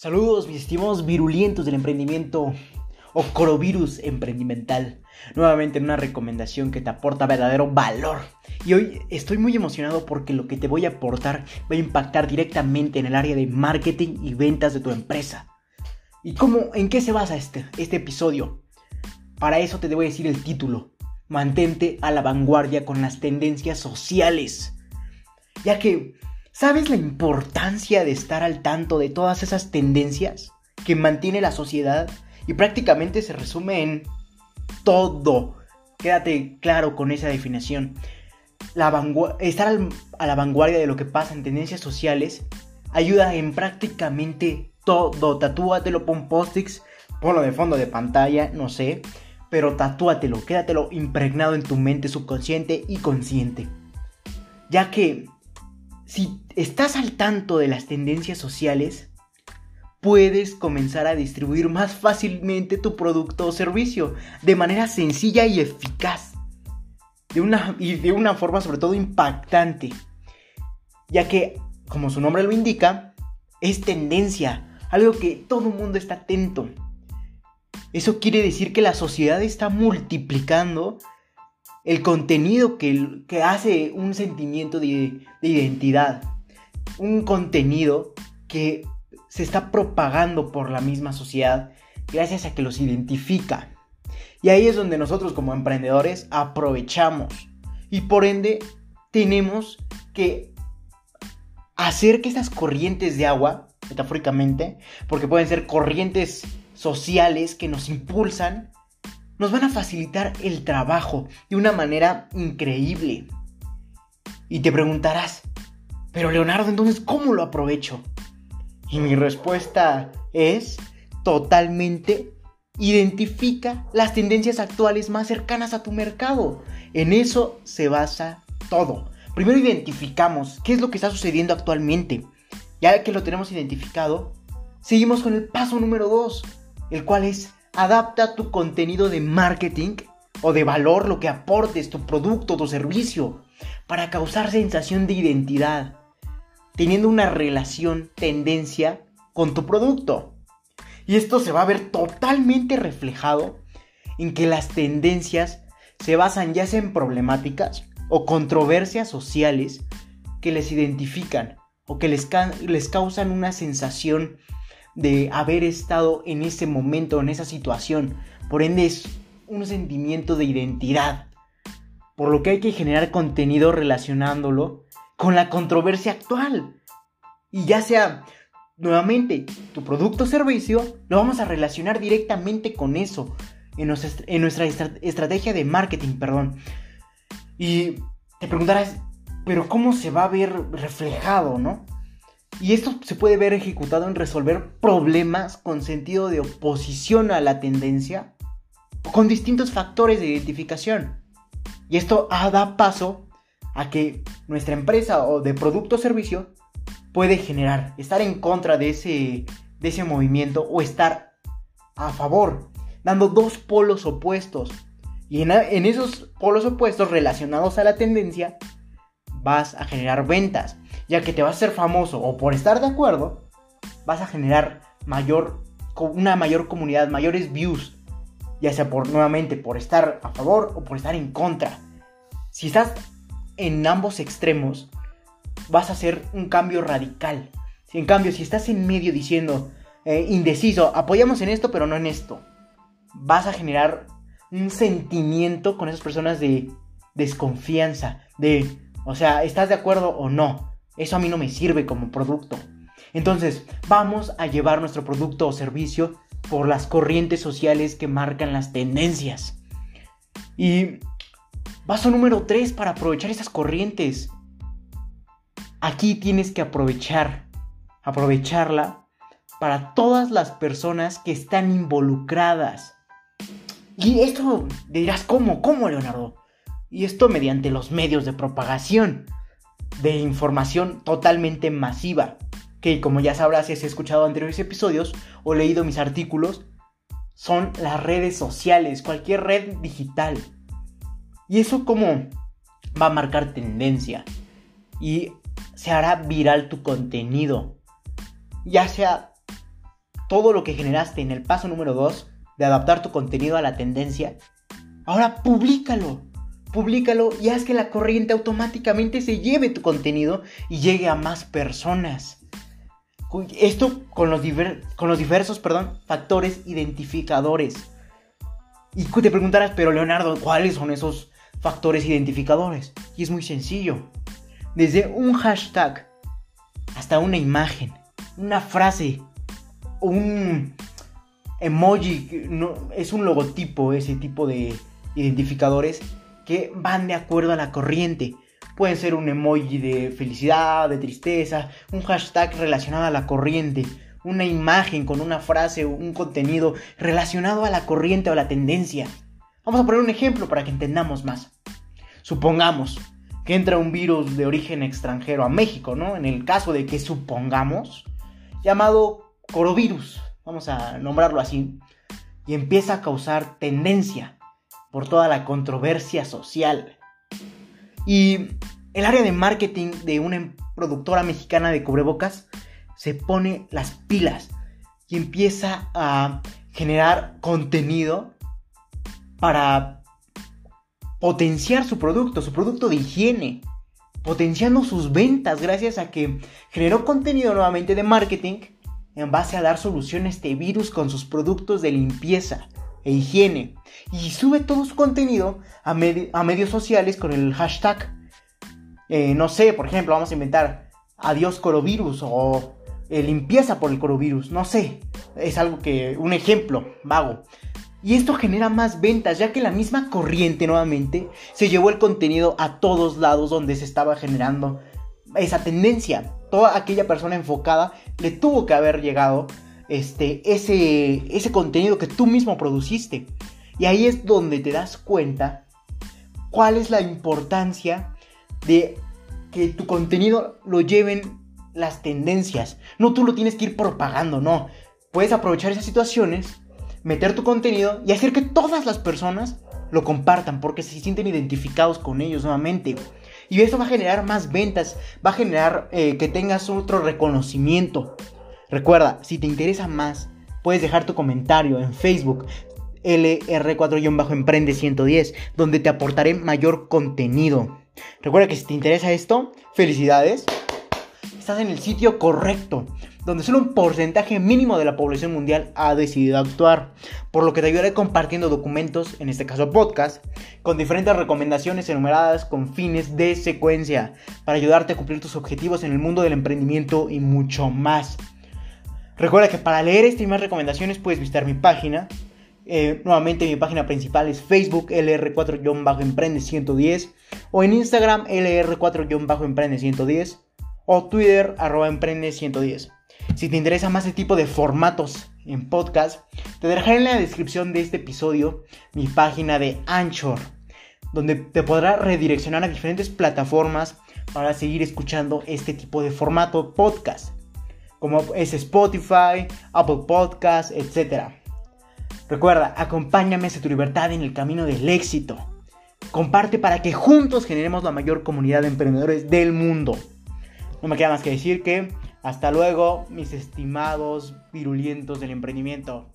Saludos, mis estimados virulientos del emprendimiento o corovirus emprendimental. Nuevamente en una recomendación que te aporta verdadero valor. Y hoy estoy muy emocionado porque lo que te voy a aportar va a impactar directamente en el área de marketing y ventas de tu empresa. ¿Y cómo, en qué se basa este, este episodio? Para eso te debo decir el título. Mantente a la vanguardia con las tendencias sociales. Ya que ¿Sabes la importancia de estar al tanto de todas esas tendencias que mantiene la sociedad? Y prácticamente se resume en todo. Quédate claro con esa definición. estar a la vanguardia de lo que pasa en tendencias sociales ayuda en prácticamente todo. Tatúatelo, pon post-its, ponlo de fondo de pantalla, no sé. Pero tatúatelo, quédatelo impregnado en tu mente subconsciente y consciente. Ya que si estás al tanto de las tendencias sociales, puedes comenzar a distribuir más fácilmente tu producto o servicio de manera sencilla y eficaz. De una, y de una forma sobre todo impactante. Ya que, como su nombre lo indica, es tendencia, algo que todo el mundo está atento. Eso quiere decir que la sociedad está multiplicando el contenido que, que hace un sentimiento de, de identidad. Un contenido que se está propagando por la misma sociedad gracias a que los identifica. Y ahí es donde nosotros como emprendedores aprovechamos. Y por ende tenemos que hacer que estas corrientes de agua, metafóricamente, porque pueden ser corrientes sociales que nos impulsan, nos van a facilitar el trabajo de una manera increíble. Y te preguntarás, pero Leonardo, entonces, ¿cómo lo aprovecho? Y mi respuesta es totalmente identifica las tendencias actuales más cercanas a tu mercado. En eso se basa todo. Primero identificamos qué es lo que está sucediendo actualmente. Ya que lo tenemos identificado, seguimos con el paso número 2, el cual es Adapta tu contenido de marketing o de valor, lo que aportes, tu producto, tu servicio, para causar sensación de identidad, teniendo una relación, tendencia con tu producto. Y esto se va a ver totalmente reflejado en que las tendencias se basan ya en problemáticas o controversias sociales que les identifican o que les, les causan una sensación de haber estado en ese momento, en esa situación. Por ende es un sentimiento de identidad. Por lo que hay que generar contenido relacionándolo con la controversia actual. Y ya sea, nuevamente, tu producto o servicio, lo vamos a relacionar directamente con eso. En nuestra, en nuestra estrategia de marketing, perdón. Y te preguntarás, pero ¿cómo se va a ver reflejado, no? Y esto se puede ver ejecutado en resolver problemas con sentido de oposición a la tendencia con distintos factores de identificación. Y esto da paso a que nuestra empresa o de producto o servicio puede generar, estar en contra de ese, de ese movimiento o estar a favor, dando dos polos opuestos. Y en esos polos opuestos relacionados a la tendencia, vas a generar ventas ya que te vas a ser famoso o por estar de acuerdo, vas a generar mayor, una mayor comunidad, mayores views, ya sea por nuevamente por estar a favor o por estar en contra. Si estás en ambos extremos, vas a hacer un cambio radical. En cambio, si estás en medio diciendo eh, indeciso, apoyamos en esto, pero no en esto, vas a generar un sentimiento con esas personas de desconfianza, de, o sea, ¿estás de acuerdo o no? Eso a mí no me sirve como producto. Entonces, vamos a llevar nuestro producto o servicio por las corrientes sociales que marcan las tendencias. Y paso número 3 para aprovechar esas corrientes. Aquí tienes que aprovechar, aprovecharla para todas las personas que están involucradas. Y esto dirás, ¿cómo? ¿Cómo, Leonardo? Y esto mediante los medios de propagación de información totalmente masiva, que como ya sabrás si has escuchado anteriores episodios o leído mis artículos, son las redes sociales, cualquier red digital. Y eso como va a marcar tendencia y se hará viral tu contenido, ya sea todo lo que generaste en el paso número 2 de adaptar tu contenido a la tendencia, ahora públicalo. Públicalo y haz que la corriente automáticamente se lleve tu contenido y llegue a más personas. Esto con los, con los diversos perdón, factores identificadores. Y te preguntarás, pero Leonardo, ¿cuáles son esos factores identificadores? Y es muy sencillo. Desde un hashtag hasta una imagen, una frase, un emoji, no, es un logotipo, ese tipo de identificadores que van de acuerdo a la corriente. Pueden ser un emoji de felicidad, de tristeza, un hashtag relacionado a la corriente, una imagen con una frase o un contenido relacionado a la corriente o la tendencia. Vamos a poner un ejemplo para que entendamos más. Supongamos que entra un virus de origen extranjero a México, ¿no? En el caso de que supongamos, llamado corovirus, vamos a nombrarlo así, y empieza a causar tendencia por toda la controversia social. Y el área de marketing de una productora mexicana de cubrebocas se pone las pilas y empieza a generar contenido para potenciar su producto, su producto de higiene, potenciando sus ventas gracias a que generó contenido nuevamente de marketing en base a dar solución a este virus con sus productos de limpieza e higiene. Y sube todo su contenido a, a medios sociales con el hashtag. Eh, no sé, por ejemplo, vamos a inventar adiós corovirus o eh, limpieza por el corovirus. No sé, es algo que, un ejemplo vago. Y esto genera más ventas, ya que la misma corriente nuevamente se llevó el contenido a todos lados donde se estaba generando esa tendencia. Toda aquella persona enfocada le tuvo que haber llegado este, ese, ese contenido que tú mismo produciste. Y ahí es donde te das cuenta cuál es la importancia de que tu contenido lo lleven las tendencias. No tú lo tienes que ir propagando, no. Puedes aprovechar esas situaciones meter tu contenido y hacer que todas las personas lo compartan porque se sienten identificados con ellos nuevamente. Y eso va a generar más ventas, va a generar eh, que tengas otro reconocimiento. Recuerda, si te interesa más, puedes dejar tu comentario en Facebook LR4-Emprende 110, donde te aportaré mayor contenido. Recuerda que si te interesa esto, felicidades. Estás en el sitio correcto donde solo un porcentaje mínimo de la población mundial ha decidido actuar, por lo que te ayudaré compartiendo documentos, en este caso podcast, con diferentes recomendaciones enumeradas con fines de secuencia, para ayudarte a cumplir tus objetivos en el mundo del emprendimiento y mucho más. Recuerda que para leer estas y más recomendaciones puedes visitar mi página. Eh, nuevamente mi página principal es Facebook LR4-Emprende110 o en Instagram LR4-Emprende110 o Twitter arroba Emprende110. Si te interesa más este tipo de formatos en podcast, te dejaré en la descripción de este episodio mi página de Anchor, donde te podrá redireccionar a diferentes plataformas para seguir escuchando este tipo de formato podcast, como es Spotify, Apple Podcasts, etc. Recuerda, acompáñame hacia tu libertad en el camino del éxito. Comparte para que juntos generemos la mayor comunidad de emprendedores del mundo. No me queda más que decir que hasta luego, mis estimados virulientos del emprendimiento.